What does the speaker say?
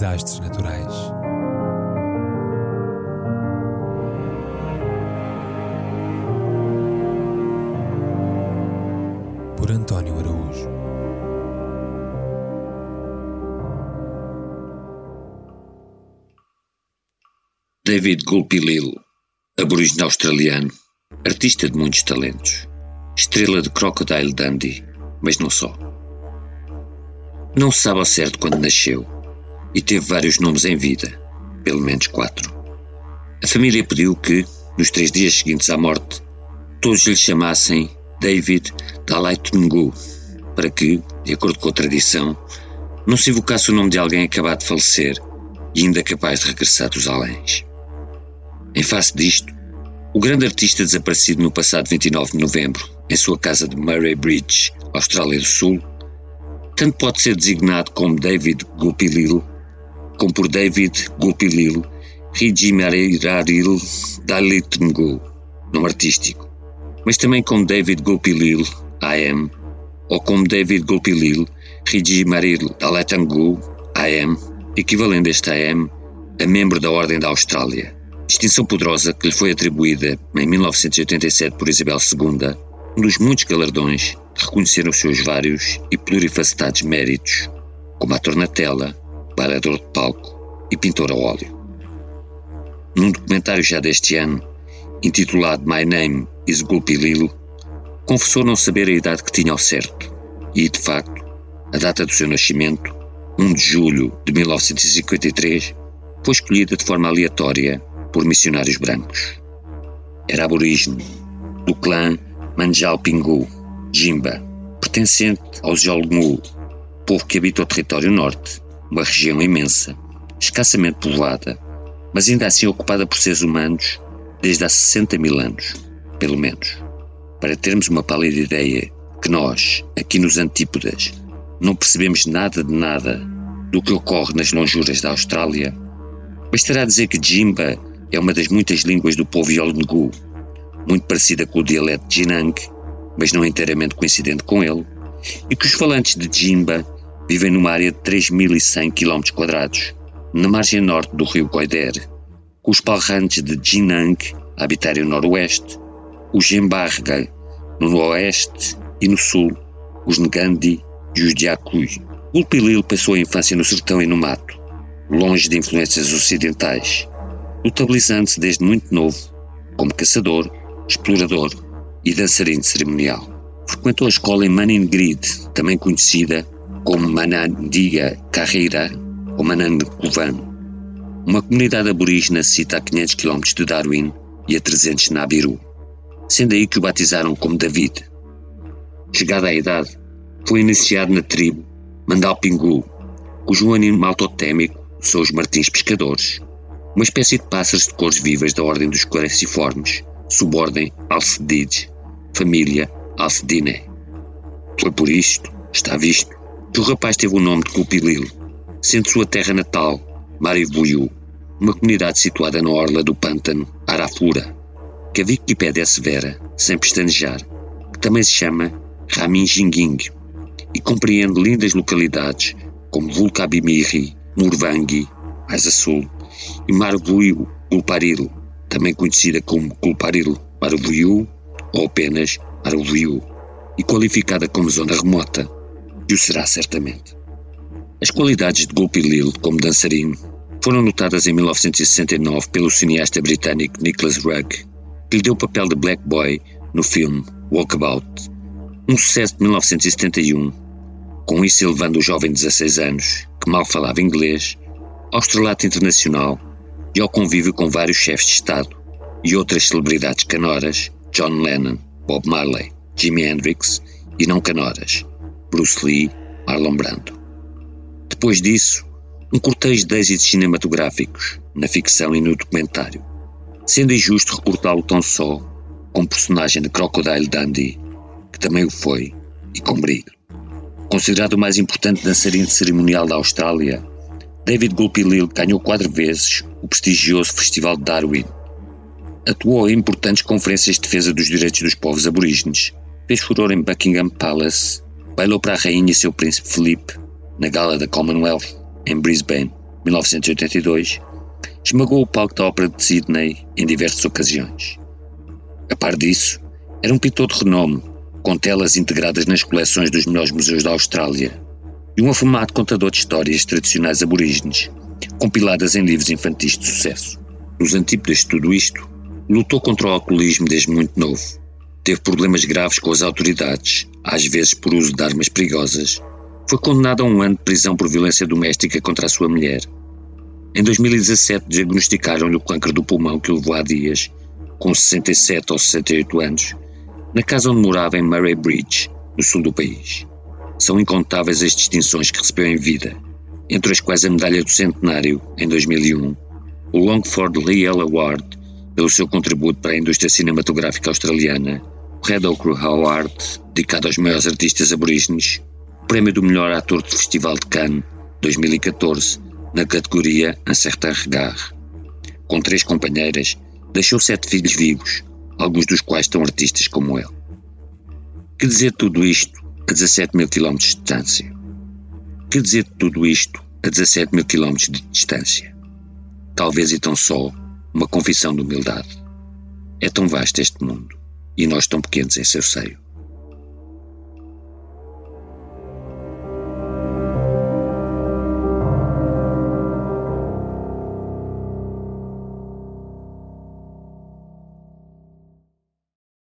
desastres naturais. Por António Araújo. David Gulpilil, aborígene australiano, artista de muitos talentos, estrela de Crocodile Dundee, mas não só. Não se sabe ao certo quando nasceu e teve vários nomes em vida, pelo menos quatro. A família pediu que, nos três dias seguintes à morte, todos lhe chamassem David Dalai Tungu, para que, de acordo com a tradição, não se invocasse o nome de alguém acabado de falecer e ainda capaz de regressar dos aléns. Em face disto, o grande artista desaparecido no passado 29 de novembro, em sua casa de Murray Bridge, Austrália do Sul, tanto pode ser designado como David Gupilil, como por David Gupilil Rijimarirail Dalitungu, nome artístico, mas também como David Gupilil AM, ou como David Gupilil Rijimaril Dalitungu AM, equivalente a este AM a membro da Ordem da Austrália, distinção poderosa que lhe foi atribuída em 1987 por Isabel II, um dos muitos galardões reconheceram os seus vários e plurifacetados méritos, como ator na tela, bailador de palco e pintor a óleo. Num documentário já deste ano, intitulado My Name is Gulpi Lilo, confessou não saber a idade que tinha ao certo e, de facto, a data do seu nascimento, 1 de julho de 1953, foi escolhida de forma aleatória por missionários brancos. Era aborígene do clã Manjal Pingu, Jimba, pertencente aos Yolngu, povo que habita o território norte, uma região imensa, escassamente povoada, mas ainda assim ocupada por seres humanos desde há 60 mil anos, pelo menos. Para termos uma pálida ideia que nós, aqui nos Antípodas, não percebemos nada de nada do que ocorre nas lonjuras da Austrália, bastará dizer que Jimba é uma das muitas línguas do povo Yolngu, muito parecida com o dialeto de Jinang, mas não inteiramente coincidente com ele, e que os falantes de Jimba vivem numa área de 3.100 km, na margem norte do rio Goider, com os palrantes de Jinang habitarem o noroeste, os Jembarga no oeste e no sul, os Ngandi e os Diakui. Ulpilil passou a infância no sertão e no mato, longe de influências ocidentais, notabilizando-se desde muito novo como caçador, explorador e dançarino cerimonial. Frequentou a escola em Maningrid, também conhecida como Manandiga Carreira ou Manankuvan, uma comunidade aborígena cita a 500 km de Darwin e a 300 de Nabiru, sendo aí que o batizaram como David. Chegada à idade, foi iniciado na tribo Mandalpingu, cujo animal totémico são os martins pescadores, uma espécie de pássaros de cores vivas da ordem dos craciformes, subordem Alcedides, família Alcedine. Foi por isto, está visto, que o rapaz teve o nome de Cupilil, sendo sua terra natal Maribuyu, uma comunidade situada na orla do pântano Arafura, que a Wikipédia assevera, sem pestanejar, que também se chama Raminjinguing e compreende lindas localidades como Vulcabimiri, Murvangi, mais a sul, e Marbuyu Gulparil, também conhecida como Gulparil Marbuyu ou apenas Marbuyu, e qualificada como zona remota, e o será certamente. As qualidades de Gulpilil como dançarino foram notadas em 1969 pelo cineasta britânico Nicholas Rugg, que lhe deu o papel de Black Boy no filme Walkabout, um sucesso de 1971, com isso elevando o jovem de 16 anos, que mal falava inglês, ao estrelato internacional e ao convívio com vários chefes de Estado e outras celebridades canoras, John Lennon, Bob Marley, Jimi Hendrix e não canoras, Bruce Lee, Marlon Brando. Depois disso, um cortejo de êxitos cinematográficos, na ficção e no documentário, sendo injusto recordá-lo tão só como personagem de Crocodile Dundee, que também o foi, e com brilho. Considerado o mais importante dançarino cerimonial da Austrália, David Gulpilil ganhou quatro vezes o prestigioso Festival de Darwin. Atuou em importantes conferências de defesa dos direitos dos povos aborígenes, fez furor em Buckingham Palace, bailou para a rainha e seu príncipe Felipe na gala da Commonwealth em Brisbane 1982, esmagou o palco da Ópera de Sydney em diversas ocasiões. A par disso, era um pintor de renome, com telas integradas nas coleções dos melhores museus da Austrália, e um afamado contador de histórias tradicionais aborígenes, compiladas em livros infantis de sucesso. Nos antípodas de tudo isto, lutou contra o alcoolismo desde muito novo. Teve problemas graves com as autoridades, às vezes por uso de armas perigosas. Foi condenado a um ano de prisão por violência doméstica contra a sua mulher. Em 2017 diagnosticaram-lhe o câncer do pulmão que o levou a dias, com 67 ou 68 anos, na casa onde morava em Murray Bridge, no sul do país. São incontáveis as distinções que recebeu em vida, entre as quais a Medalha do Centenário, em 2001, o Longford Leal Award, pelo seu contributo para a indústria cinematográfica australiana, Red Ochre Award, dedicado aos maiores artistas aborígenes, Prémio do Melhor Ator do Festival de Cannes, 2014, na categoria Un Certain Regard. Com três companheiras, deixou sete filhos vivos, alguns dos quais tão artistas como ele. Que dizer tudo isto a 17 mil quilómetros de distância? Que dizer tudo isto a 17 mil quilómetros de distância? Talvez e tão só uma confissão de humildade. É tão vasto este mundo e nós tão pequenos em seu seio.